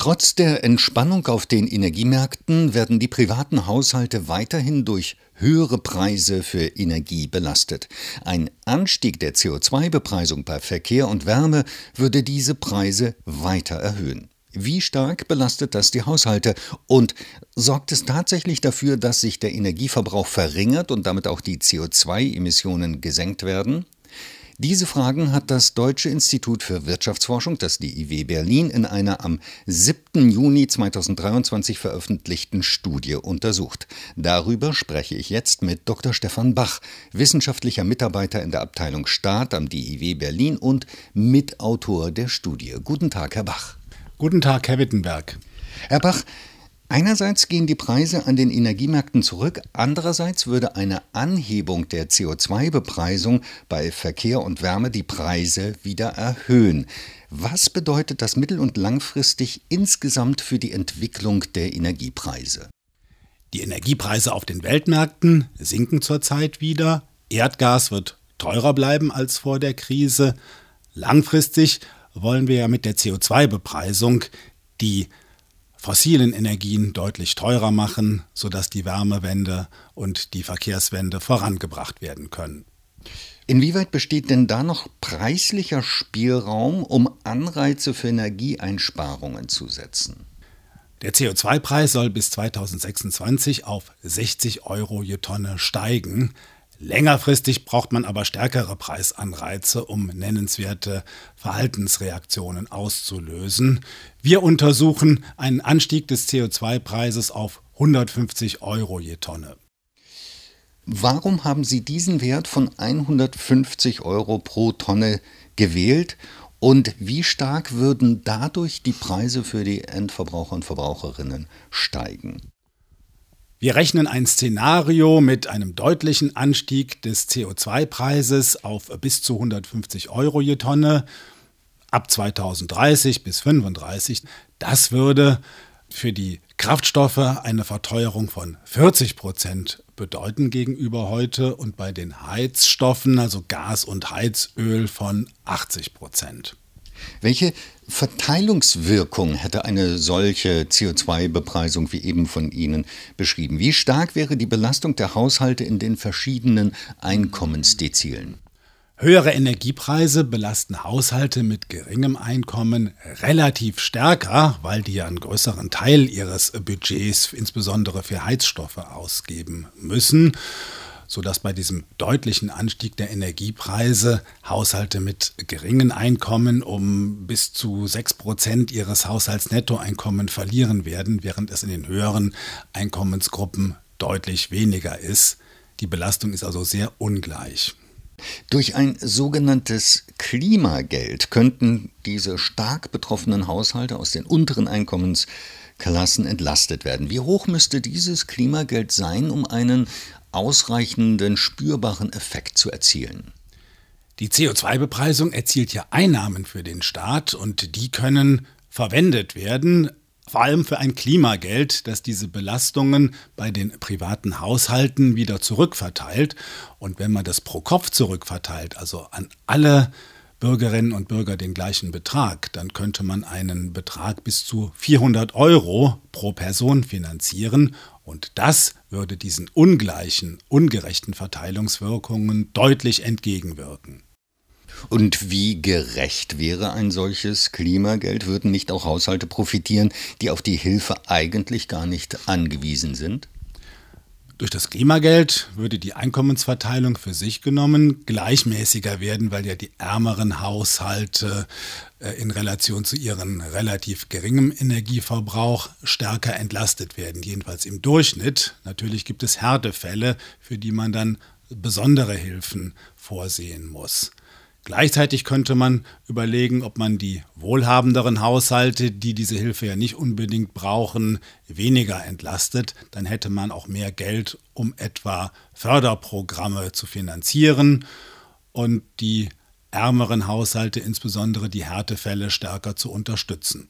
Trotz der Entspannung auf den Energiemärkten werden die privaten Haushalte weiterhin durch höhere Preise für Energie belastet. Ein Anstieg der CO2-Bepreisung bei Verkehr und Wärme würde diese Preise weiter erhöhen. Wie stark belastet das die Haushalte und sorgt es tatsächlich dafür, dass sich der Energieverbrauch verringert und damit auch die CO2-Emissionen gesenkt werden? Diese Fragen hat das Deutsche Institut für Wirtschaftsforschung, das DIW Berlin, in einer am 7. Juni 2023 veröffentlichten Studie untersucht. Darüber spreche ich jetzt mit Dr. Stefan Bach, wissenschaftlicher Mitarbeiter in der Abteilung Staat am DIW Berlin und Mitautor der Studie. Guten Tag, Herr Bach. Guten Tag, Herr Wittenberg. Herr Bach, Einerseits gehen die Preise an den Energiemärkten zurück, andererseits würde eine Anhebung der CO2-Bepreisung bei Verkehr und Wärme die Preise wieder erhöhen. Was bedeutet das mittel- und langfristig insgesamt für die Entwicklung der Energiepreise? Die Energiepreise auf den Weltmärkten sinken zurzeit wieder. Erdgas wird teurer bleiben als vor der Krise. Langfristig wollen wir ja mit der CO2-Bepreisung die fossilen Energien deutlich teurer machen, sodass die Wärmewende und die Verkehrswende vorangebracht werden können. Inwieweit besteht denn da noch preislicher Spielraum, um Anreize für Energieeinsparungen zu setzen? Der CO2-Preis soll bis 2026 auf 60 Euro je Tonne steigen. Längerfristig braucht man aber stärkere Preisanreize, um nennenswerte Verhaltensreaktionen auszulösen. Wir untersuchen einen Anstieg des CO2-Preises auf 150 Euro je Tonne. Warum haben Sie diesen Wert von 150 Euro pro Tonne gewählt und wie stark würden dadurch die Preise für die Endverbraucher und Verbraucherinnen steigen? Wir rechnen ein Szenario mit einem deutlichen Anstieg des CO2-Preises auf bis zu 150 Euro je Tonne ab 2030 bis 2035. Das würde für die Kraftstoffe eine Verteuerung von 40 Prozent bedeuten gegenüber heute und bei den Heizstoffen, also Gas und Heizöl, von 80 Prozent. Welche Verteilungswirkung hätte eine solche CO2-Bepreisung wie eben von Ihnen beschrieben? Wie stark wäre die Belastung der Haushalte in den verschiedenen Einkommensdezilen? Höhere Energiepreise belasten Haushalte mit geringem Einkommen relativ stärker, weil die ja einen größeren Teil ihres Budgets insbesondere für Heizstoffe ausgeben müssen sodass bei diesem deutlichen Anstieg der Energiepreise Haushalte mit geringen Einkommen um bis zu 6 Prozent ihres Haushaltsnettoeinkommen verlieren werden, während es in den höheren Einkommensgruppen deutlich weniger ist. Die Belastung ist also sehr ungleich. Durch ein sogenanntes Klimageld könnten diese stark betroffenen Haushalte aus den unteren Einkommensklassen entlastet werden. Wie hoch müsste dieses Klimageld sein, um einen ausreichenden spürbaren Effekt zu erzielen. Die CO2-Bepreisung erzielt ja Einnahmen für den Staat und die können verwendet werden, vor allem für ein Klimageld, das diese Belastungen bei den privaten Haushalten wieder zurückverteilt. Und wenn man das pro Kopf zurückverteilt, also an alle Bürgerinnen und Bürger den gleichen Betrag, dann könnte man einen Betrag bis zu 400 Euro pro Person finanzieren und das würde diesen ungleichen, ungerechten Verteilungswirkungen deutlich entgegenwirken. Und wie gerecht wäre ein solches Klimageld? Würden nicht auch Haushalte profitieren, die auf die Hilfe eigentlich gar nicht angewiesen sind? Durch das Klimageld würde die Einkommensverteilung für sich genommen gleichmäßiger werden, weil ja die ärmeren Haushalte äh, in Relation zu ihrem relativ geringem Energieverbrauch stärker entlastet werden, jedenfalls im Durchschnitt. Natürlich gibt es Härtefälle, für die man dann besondere Hilfen vorsehen muss. Gleichzeitig könnte man überlegen, ob man die wohlhabenderen Haushalte, die diese Hilfe ja nicht unbedingt brauchen, weniger entlastet. Dann hätte man auch mehr Geld, um etwa Förderprogramme zu finanzieren und die ärmeren Haushalte, insbesondere die Härtefälle, stärker zu unterstützen.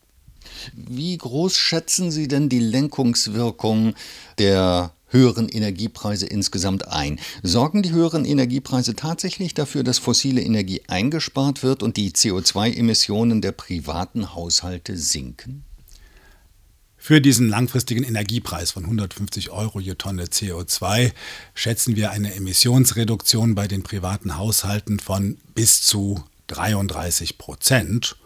Wie groß schätzen Sie denn die Lenkungswirkung der höheren Energiepreise insgesamt ein. Sorgen die höheren Energiepreise tatsächlich dafür, dass fossile Energie eingespart wird und die CO2-Emissionen der privaten Haushalte sinken? Für diesen langfristigen Energiepreis von 150 Euro je Tonne CO2 schätzen wir eine Emissionsreduktion bei den privaten Haushalten von bis zu 33 Prozent.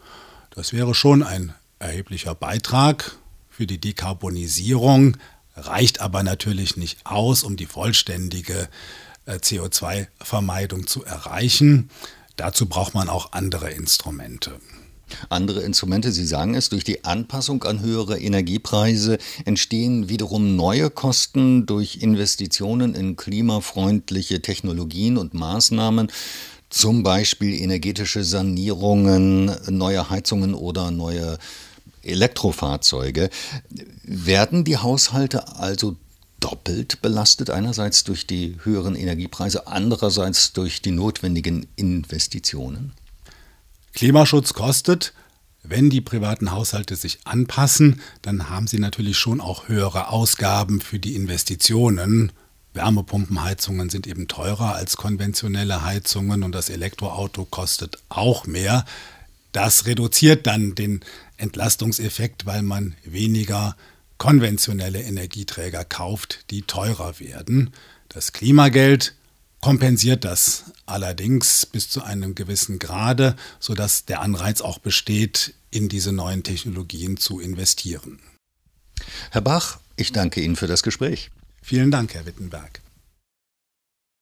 Das wäre schon ein erheblicher Beitrag für die Dekarbonisierung, reicht aber natürlich nicht aus, um die vollständige äh, CO2-Vermeidung zu erreichen. Dazu braucht man auch andere Instrumente. Andere Instrumente, Sie sagen es, durch die Anpassung an höhere Energiepreise entstehen wiederum neue Kosten durch Investitionen in klimafreundliche Technologien und Maßnahmen, zum Beispiel energetische Sanierungen, neue Heizungen oder neue Elektrofahrzeuge. Werden die Haushalte also doppelt belastet, einerseits durch die höheren Energiepreise, andererseits durch die notwendigen Investitionen? Klimaschutz kostet. Wenn die privaten Haushalte sich anpassen, dann haben sie natürlich schon auch höhere Ausgaben für die Investitionen. Wärmepumpenheizungen sind eben teurer als konventionelle Heizungen und das Elektroauto kostet auch mehr. Das reduziert dann den Entlastungseffekt, weil man weniger konventionelle Energieträger kauft, die teurer werden. Das Klimageld kompensiert das allerdings bis zu einem gewissen Grade, sodass der Anreiz auch besteht, in diese neuen Technologien zu investieren. Herr Bach, ich danke Ihnen für das Gespräch. Vielen Dank, Herr Wittenberg.